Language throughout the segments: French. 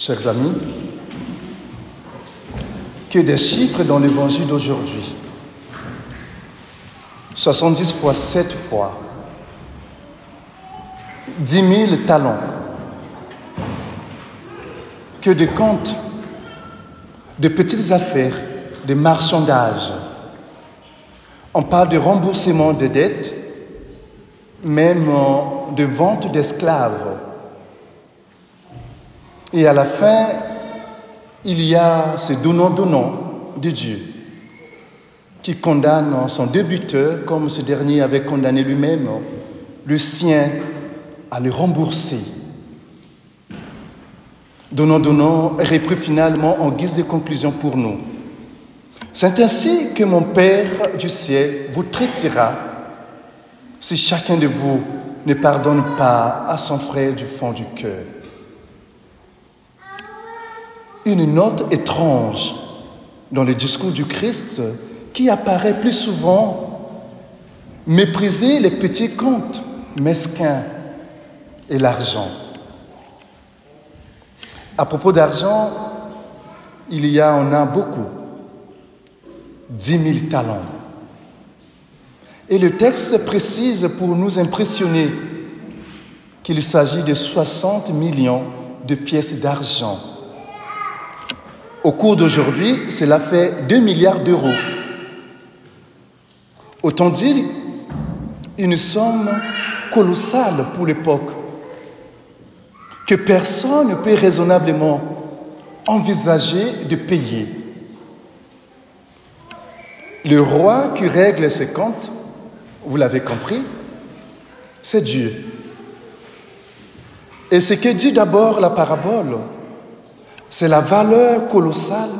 Chers amis, que des chiffres dans l'évangile d'aujourd'hui. 70 fois 7 fois. 10 000 talents. Que de comptes, de petites affaires, de marchandages. On parle de remboursement de dettes, même de vente d'esclaves. Et à la fin, il y a ce donnant-donnant de Dieu qui condamne son débuteur, comme ce dernier avait condamné lui-même, le sien à le rembourser. Donnant-donnant repris finalement en guise de conclusion pour nous. C'est ainsi que mon Père du ciel vous traitera si chacun de vous ne pardonne pas à son frère du fond du cœur une note étrange dans le discours du Christ qui apparaît plus souvent mépriser les petits comptes mesquins et l'argent. À propos d'argent, il y en a beaucoup, dix mille talents. Et le texte précise pour nous impressionner qu'il s'agit de 60 millions de pièces d'argent au cours d'aujourd'hui, cela fait 2 milliards d'euros. Autant dire une somme colossale pour l'époque que personne ne peut raisonnablement envisager de payer. Le roi qui règle ses comptes, vous l'avez compris, c'est Dieu. Et ce que dit d'abord la parabole, c'est la valeur colossale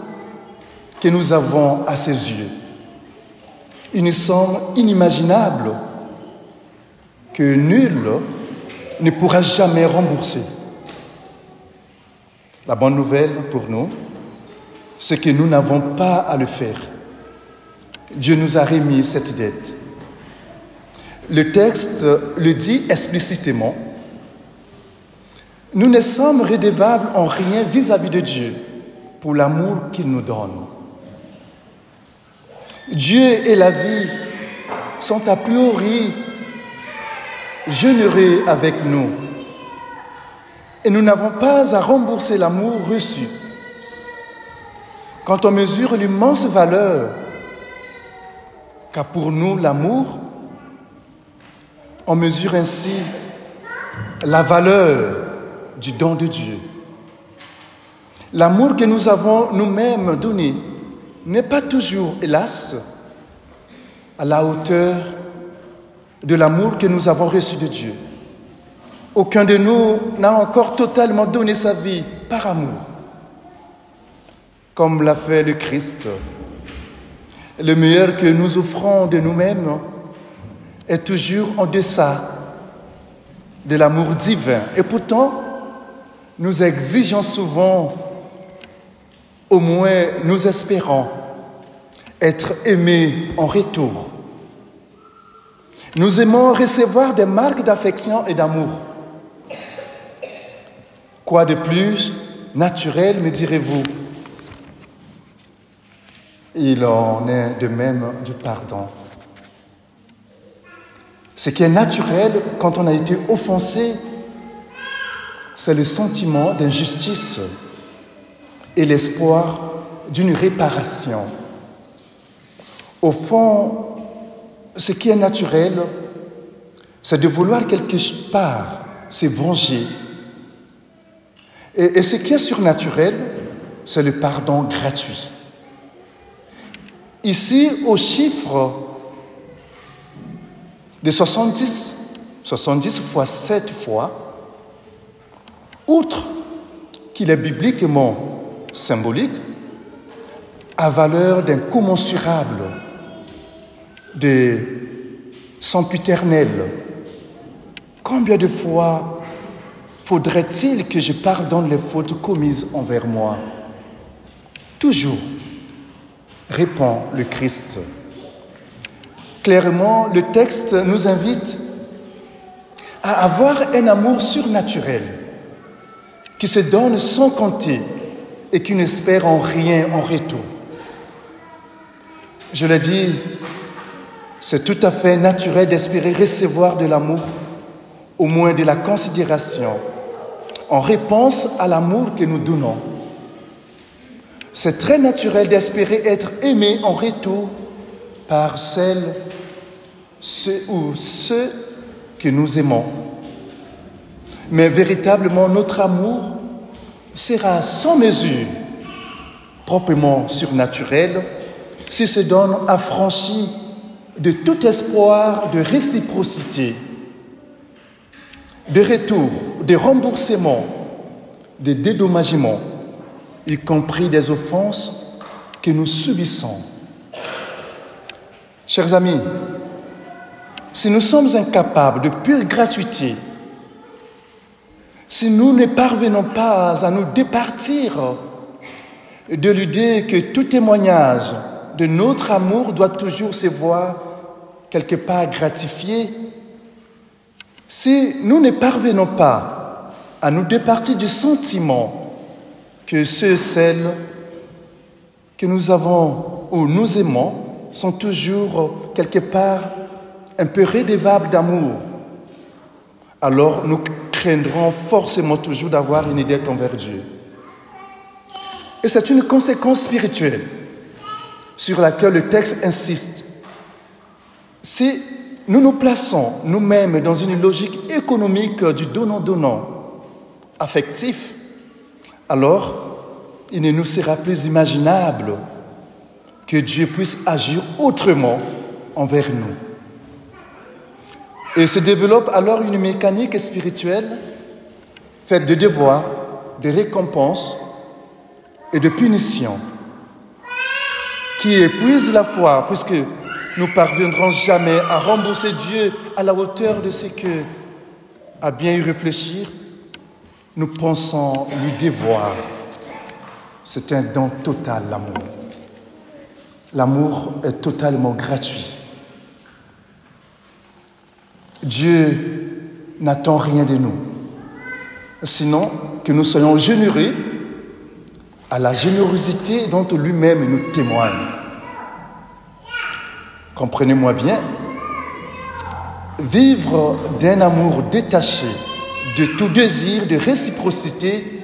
que nous avons à ses yeux. Une somme inimaginable que nul ne pourra jamais rembourser. La bonne nouvelle pour nous, c'est que nous n'avons pas à le faire. Dieu nous a remis cette dette. Le texte le dit explicitement nous ne sommes redevables en rien vis-à-vis de Dieu pour l'amour qu'il nous donne. Dieu et la vie sont a priori généreux avec nous et nous n'avons pas à rembourser l'amour reçu. Quand on mesure l'immense valeur qu'a pour nous l'amour, on mesure ainsi la valeur du don de Dieu. L'amour que nous avons nous-mêmes donné n'est pas toujours, hélas, à la hauteur de l'amour que nous avons reçu de Dieu. Aucun de nous n'a encore totalement donné sa vie par amour, comme l'a fait le Christ. Le meilleur que nous offrons de nous-mêmes est toujours en deçà de l'amour divin. Et pourtant, nous exigeons souvent, au moins nous espérons, être aimés en retour. Nous aimons recevoir des marques d'affection et d'amour. Quoi de plus naturel, me direz-vous? Il en est de même du pardon. Ce qui est naturel quand on a été offensé c'est le sentiment d'injustice et l'espoir d'une réparation. Au fond, ce qui est naturel, c'est de vouloir quelque part se venger. Et, ce qui est surnaturel, c'est le pardon gratuit. Ici, au chiffre de 70, 70 fois 7 fois, outre qu'il est bibliquement symbolique, a valeur d'incommensurable, de sempiternel. Combien de fois faudrait-il que je pardonne les fautes commises envers moi? Toujours, répond le Christ. Clairement, le texte nous invite à avoir un amour surnaturel qui se donne sans compter et qui n'espère en rien en retour. Je l'ai dit, c'est tout à fait naturel d'espérer recevoir de l'amour, au moins de la considération, en réponse à l'amour que nous donnons. C'est très naturel d'espérer être aimé en retour par celles ceux ou ceux que nous aimons. Mais véritablement, notre amour sera sans mesure, proprement surnaturel, s'il se donne affranchi de tout espoir de réciprocité, de retour, de remboursement, de dédommagement, y compris des offenses que nous subissons. Chers amis, si nous sommes incapables de pure gratuité, si nous ne parvenons pas à nous départir de l'idée que tout témoignage de notre amour doit toujours se voir quelque part gratifié, si nous ne parvenons pas à nous départir du sentiment que ceux et celles que nous avons ou nous aimons sont toujours quelque part un peu rédevables d'amour, alors nous craindrons forcément toujours d'avoir une idée envers Dieu. Et c'est une conséquence spirituelle sur laquelle le texte insiste. Si nous nous plaçons nous-mêmes dans une logique économique du donnant-donnant, affectif, alors il ne nous sera plus imaginable que Dieu puisse agir autrement envers nous. Et se développe alors une mécanique spirituelle faite de devoirs, de récompenses et de punitions qui épuise la foi, puisque nous parviendrons jamais à rembourser Dieu à la hauteur de ce que, à bien y réfléchir, nous pensons lui devoir. C'est un don total, l'amour. L'amour est totalement gratuit. Dieu n'attend rien de nous, sinon que nous soyons généreux à la générosité dont lui-même nous témoigne. Comprenez-moi bien, vivre d'un amour détaché de tout désir de réciprocité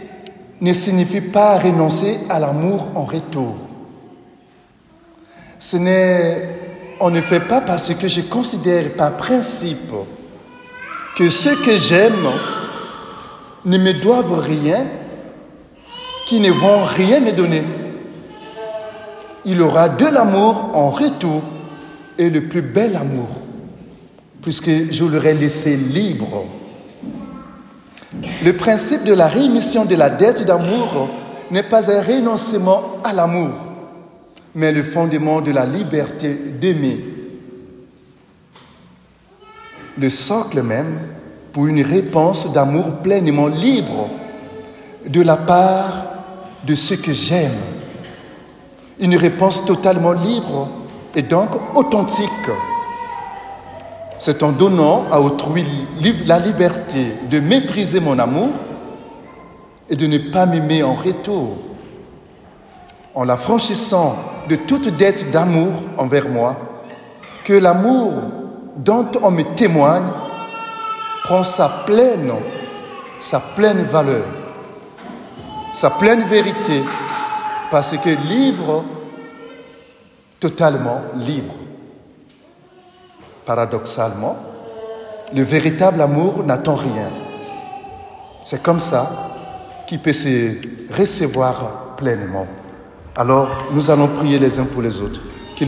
ne signifie pas renoncer à l'amour en retour. Ce n'est en effet pas parce que je considère par principe que ceux que j'aime ne me doivent rien qui ne vont rien me donner. Il aura de l'amour en retour et le plus bel amour, puisque je l'aurai laissé libre. Le principe de la rémission de la dette d'amour n'est pas un renoncement à l'amour, mais le fondement de la liberté d'aimer. Le socle même pour une réponse d'amour pleinement libre de la part de ce que j'aime. Une réponse totalement libre et donc authentique. C'est en donnant à autrui la liberté de mépriser mon amour et de ne pas m'aimer en retour. En la franchissant de toute dette d'amour envers moi, que l'amour dont on me témoigne prend sa pleine, sa pleine valeur sa pleine vérité, parce que libre, totalement libre. Paradoxalement, le véritable amour n'attend rien. C'est comme ça qu'il peut se recevoir pleinement. Alors, nous allons prier les uns pour les autres.